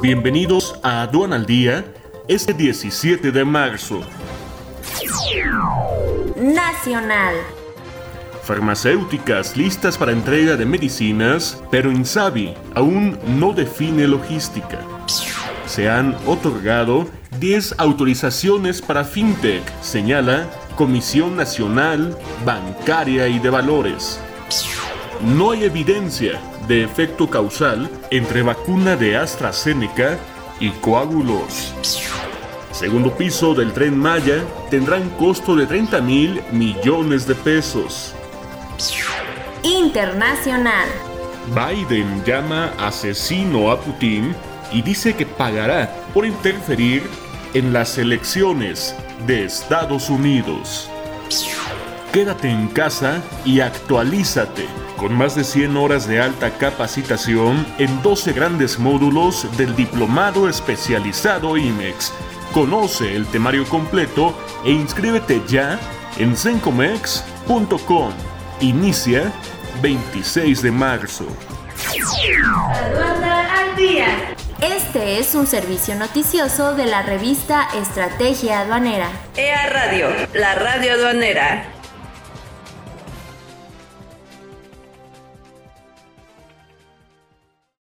Bienvenidos a Aduan al Día, este 17 de marzo. Nacional. Farmacéuticas listas para entrega de medicinas, pero Insabi aún no define logística. Se han otorgado 10 autorizaciones para FinTech, señala Comisión Nacional Bancaria y de Valores. No hay evidencia de efecto causal entre vacuna de AstraZeneca y coágulos. Segundo piso del tren Maya tendrán costo de 30 mil millones de pesos. Internacional. Biden llama asesino a Putin y dice que pagará por interferir en las elecciones de Estados Unidos. Quédate en casa y actualízate con más de 100 horas de alta capacitación en 12 grandes módulos del Diplomado Especializado IMEX. Conoce el temario completo e inscríbete ya en zencomex.com. Inicia 26 de marzo. al día. Este es un servicio noticioso de la revista Estrategia Aduanera. EA Radio, la radio aduanera.